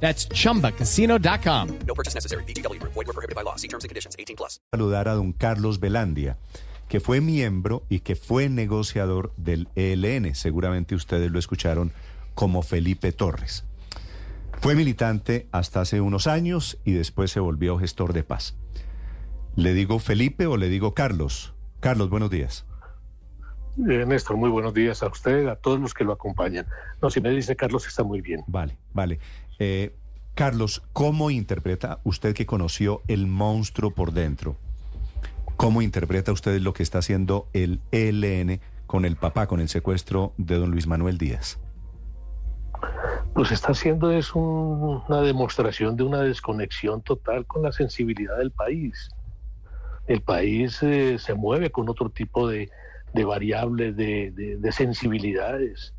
That's chumbacasino.com. No purchase necessary. BGW. Void were prohibited by law. See terms and conditions. 18 plus. saludar a don Carlos Velandia, que fue miembro y que fue negociador del ELN. Seguramente ustedes lo escucharon como Felipe Torres. Fue militante hasta hace unos años y después se volvió gestor de paz. ¿Le digo Felipe o le digo Carlos? Carlos, buenos días. Eh, Néstor, muy buenos días a usted, a todos los que lo acompañan. No, si me dice Carlos, está muy bien. Vale, vale. Eh, Carlos, ¿cómo interpreta usted que conoció el monstruo por dentro? ¿Cómo interpreta usted lo que está haciendo el ELN con el papá, con el secuestro de don Luis Manuel Díaz? Pues está haciendo es un- una demostración de una desconexión total con la sensibilidad del país. El país eh, se mueve con otro tipo de, de variables, de, de- de sensibilidades.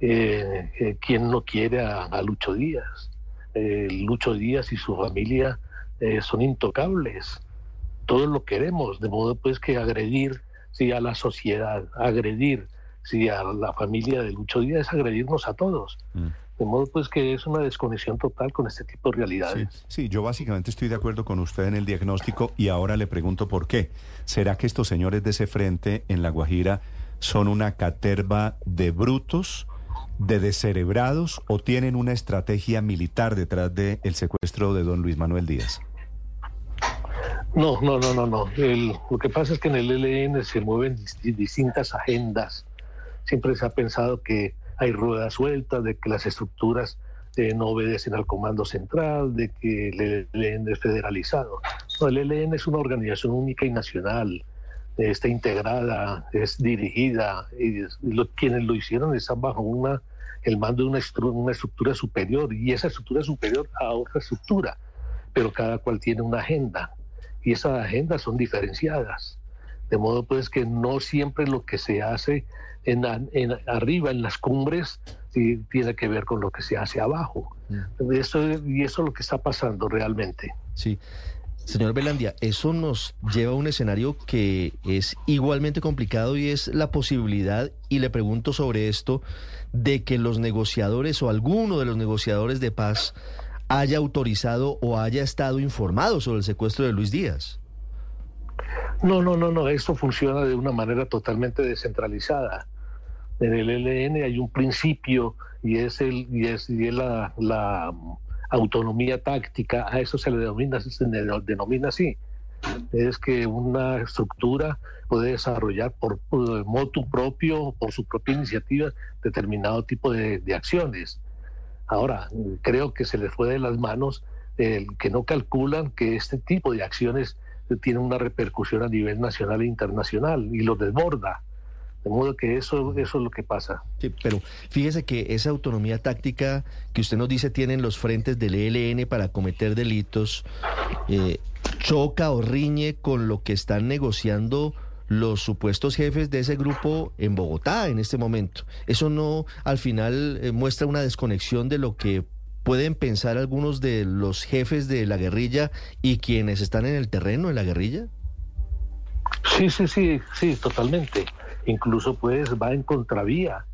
Eh, eh, ¿Quién no quiere a, a Lucho Díaz? Eh, Lucho Díaz y su familia eh, son intocables. Todos lo queremos, de modo pues que agredir sí, a la sociedad, agredir sí, a la familia de Lucho Díaz es agredirnos a todos. Mm. De modo pues que es una desconexión total con este tipo de realidades. sí, yo básicamente estoy de acuerdo con usted en el diagnóstico y ahora le pregunto por qué. ¿Será que estos señores de ese frente en La Guajira son una caterva de brutos, de descerebrados o tienen una estrategia militar detrás del secuestro de don Luis Manuel Díaz? No, no, no, no, no. El- lo que pasa es que en el ELN se mueven disti- distintas agendas. Siempre se ha pensado que hay ruedas sueltas, de que las estructuras eh, no obedecen al comando central, de que el ELN es federalizado. El ELN es una organización única y nacional. Está integrada, es dirigida, quienes lo hicieron están bajo una, el mando de una, una estructura superior, y esa estructura superior a otra estructura, pero cada cual tiene una agenda y esas agendas son diferenciadas. De modo pues que no siempre lo que se hace en, arriba, en las cumbres, sí, tiene que ver con lo que se hace abajo. Eso, y eso es lo que está pasando realmente. Sí. Señor Belandia, eso nos lleva a un escenario que es igualmente complicado y es la posibilidad, y le pregunto sobre esto, de que los negociadores o alguno de los negociadores de paz haya autorizado o haya estado informado sobre el secuestro de Luis Díaz. No, no, no, no, esto funciona de una manera totalmente descentralizada. En el ELN hay un principio y es, el, y es, la, la autonomía táctica, a eso se le denomina, se denomina así. Es que una estructura puede desarrollar por, por motu propio, por su propia iniciativa, determinado tipo de, de acciones. Ahora, creo que se les fue de las manos el que no calculan que este tipo de acciones tienen una repercusión a nivel nacional e internacional y los desborda. De modo que eso, eso es lo que pasa. Pero fíjese que esa autonomía táctica que usted nos dice tienen los frentes del ELN para cometer delitos, eh, choca o riñe con lo que están negociando los supuestos jefes de ese grupo en Bogotá en este momento. Eso no al final eh, muestra una desconexión de lo que pueden pensar algunos de los jefes de la guerrilla y quienes están en el terreno en la guerrilla. Sí, sí, sí, sí, totalmente. Incluso pues va en contravía,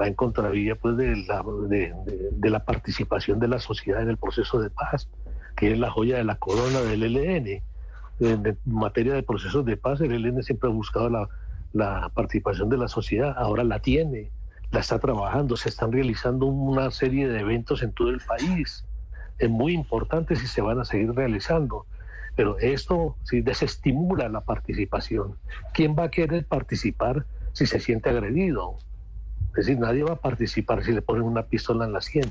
va en contravía pues de la, de, la participación de la sociedad en el proceso de paz, que es la joya de la corona del ELN. En, en materia de procesos de paz, el ELN siempre ha buscado la, la participación de la sociedad, ahora la tiene, la está trabajando, se están realizando una serie de eventos en todo el país, es muy importantes y se van a seguir realizando. Pero esto sí desestimula la participación. ¿Quién va a querer participar si se siente agredido? Es decir, nadie va a participar si le ponen una pistola en la sien.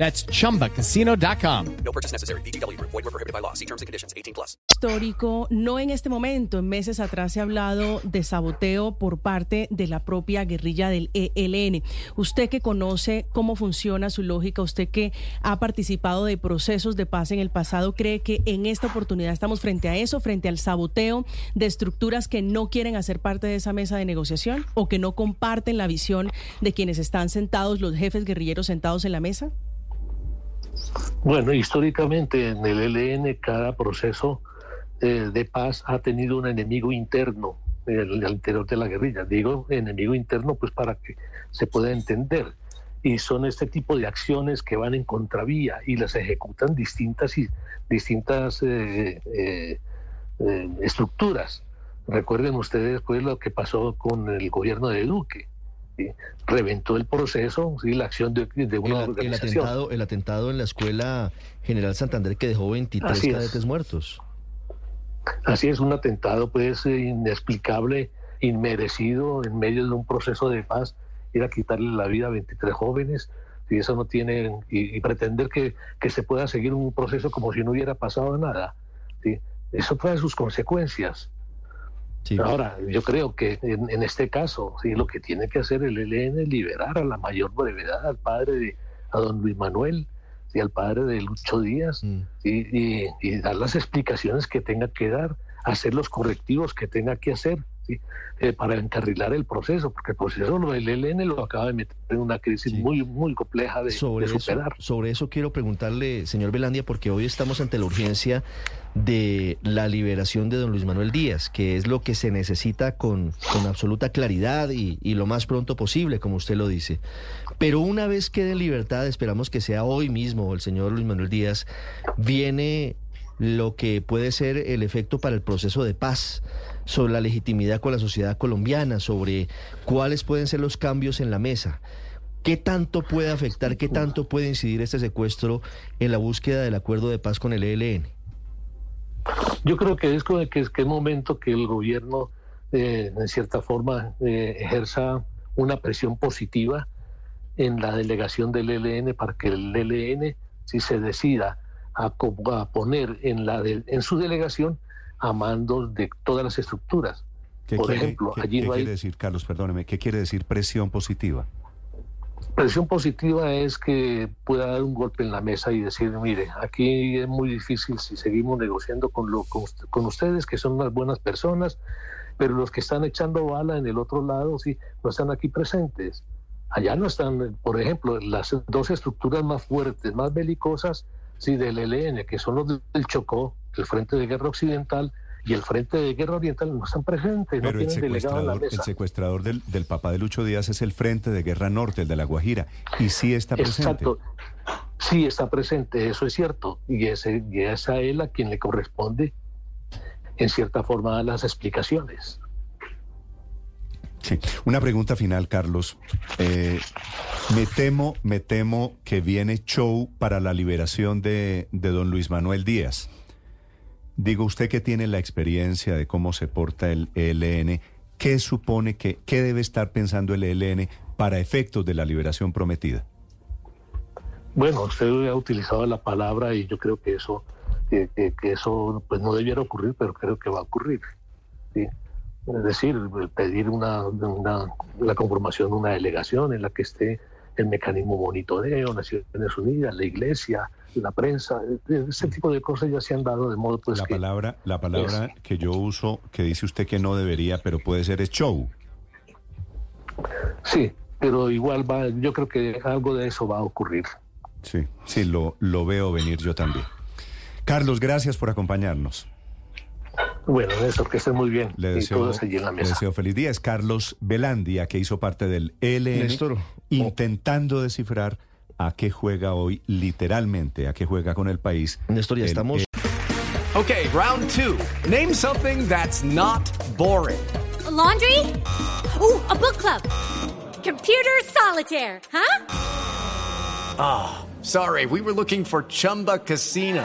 That's chumbacasino.com. No purchase necessary. VGW Group. Void were prohibited by law. See terms and conditions. 18 plus. histórico, no en este momento, en meses atrás se ha hablado de saboteo por parte de la propia guerrilla del ELN. Usted que conoce cómo funciona su lógica, usted que ha participado de procesos de paz en el pasado, ¿cree que en esta oportunidad estamos frente a eso, frente al saboteo de estructuras que no quieren hacer parte de esa mesa de negociación o que no comparten la visión de quienes están sentados, los jefes guerrilleros sentados en la mesa? Bueno, históricamente en el ELN cada proceso eh, de paz ha tenido un enemigo interno el, al interior de la guerrilla. Digo enemigo interno pues para que se pueda entender. Y son este tipo de acciones que van en contravía y las ejecutan distintas y distintas eh, eh, eh, estructuras. Recuerden ustedes pues lo que pasó con el gobierno de Duque. ¿Sí? Reventó el proceso, ¿sí? la acción de, de El, una el organización. atentado, el atentado en la escuela General Santander que dejó 23 Así es. cadetes muertos. Así es, un atentado pues eh, inexplicable, inmerecido en medio de un proceso de paz, ir a quitarle la vida a 23 jóvenes, y eso no tiene, y, y pretender que, que se pueda seguir un proceso como si no hubiera pasado nada, ¿sí? eso trae sus consecuencias. Sí. Ahora, yo creo que en, en este caso, sí, lo que tiene que hacer el ELN es liberar a la mayor brevedad al padre de, a don Luis Manuel y al padre de Lucho Díaz Mm. y, y- y dar las explicaciones que tenga que dar, hacer los correctivos que tenga que hacer Eh, para encarrilar el proceso, porque el proceso el ELN lo acaba de meter en una crisis Sí. muy, muy compleja de, sobre, de eso, superar. sobre eso quiero preguntarle, señor Belandia, porque hoy estamos ante la urgencia de la liberación de don Luis Manuel Díaz, que es lo que se necesita con, con absoluta claridad y, y lo más pronto posible, como usted lo dice. Pero una vez quede en libertad, esperamos que sea hoy mismo el señor Luis Manuel Díaz, viene lo que puede ser el efecto para el proceso de paz, sobre la legitimidad con la sociedad colombiana, sobre cuáles pueden ser los cambios en la mesa. ¿Qué tanto puede afectar, qué tanto puede incidir este secuestro en la búsqueda del acuerdo de paz con el ELN? Yo creo que es, que es, que es momento que el gobierno, eh, en cierta forma, eh, ejerza una presión positiva en la delegación del ELN para que el ELN, si se decida a, a poner en, la de- en su delegación a mandos de todas las estructuras. ¿Qué, Por quiere, ejemplo, qué- allí qué no hay- quiere decir, Carlos? Perdóneme, ¿qué quiere decir presión positiva? Presión positiva es que pueda dar un golpe en la mesa y decir, mire, aquí es muy difícil si seguimos negociando con, lo, con, con ustedes, que son unas buenas personas, pero los que están echando bala en el otro lado, sí, no están aquí presentes. Allá no están, por ejemplo, las dos estructuras más fuertes, más belicosas, sí, del ELN, que son los del Chocó, el Frente de Guerra Occidental y el Frente de Guerra Oriental, no están presentes, no Pero el tienen delegado en la secuestrador, el mesa. secuestrador del, del papá de Lucho Díaz es el Frente de Guerra Norte, el de La Guajira, y sí está presente. Exacto. Sí, está presente, eso es cierto. Y, ese, y es a él a quien le corresponde, en cierta forma, las explicaciones. Sí. Una pregunta final, Carlos. Eh, me temo, me temo que viene show para la liberación de, de don Luis Manuel Díaz. Digo, usted que tiene la experiencia de cómo se porta el ELN, ¿qué supone que, qué debe estar pensando el ELN para efectos de la liberación prometida? Bueno, usted ha utilizado la palabra y yo creo que eso, que, que- que eso pues no debiera ocurrir, pero creo que va a ocurrir. ¿sí? Es decir, pedir una, una- la conformación de una delegación en la que esté el mecanismo monitoreo, Naciones Unidas, la Iglesia, la prensa, ese tipo de cosas ya se han dado de modo pues la que palabra, la palabra que yo uso, que dice usted que no debería, pero puede ser es show. sí, pero igual va, yo creo que algo de eso va a ocurrir. Sí, sí, lo, lo veo venir yo también. Carlos, gracias por acompañarnos. Bueno, Néstor, que esté muy bien. Le y deseo, todos allí en la le mesa. deseo feliz día. Es Carlos Velandia, que hizo parte del ELN, Néstor, intentando descifrar a qué juega hoy, literalmente, a qué juega con el país. Néstor, ya el- estamos. Okay, round two. Name something that's not boring. A laundry? Ooh, a book club. Computer solitaire, huh? Sorry, we were looking for Chumba Casino.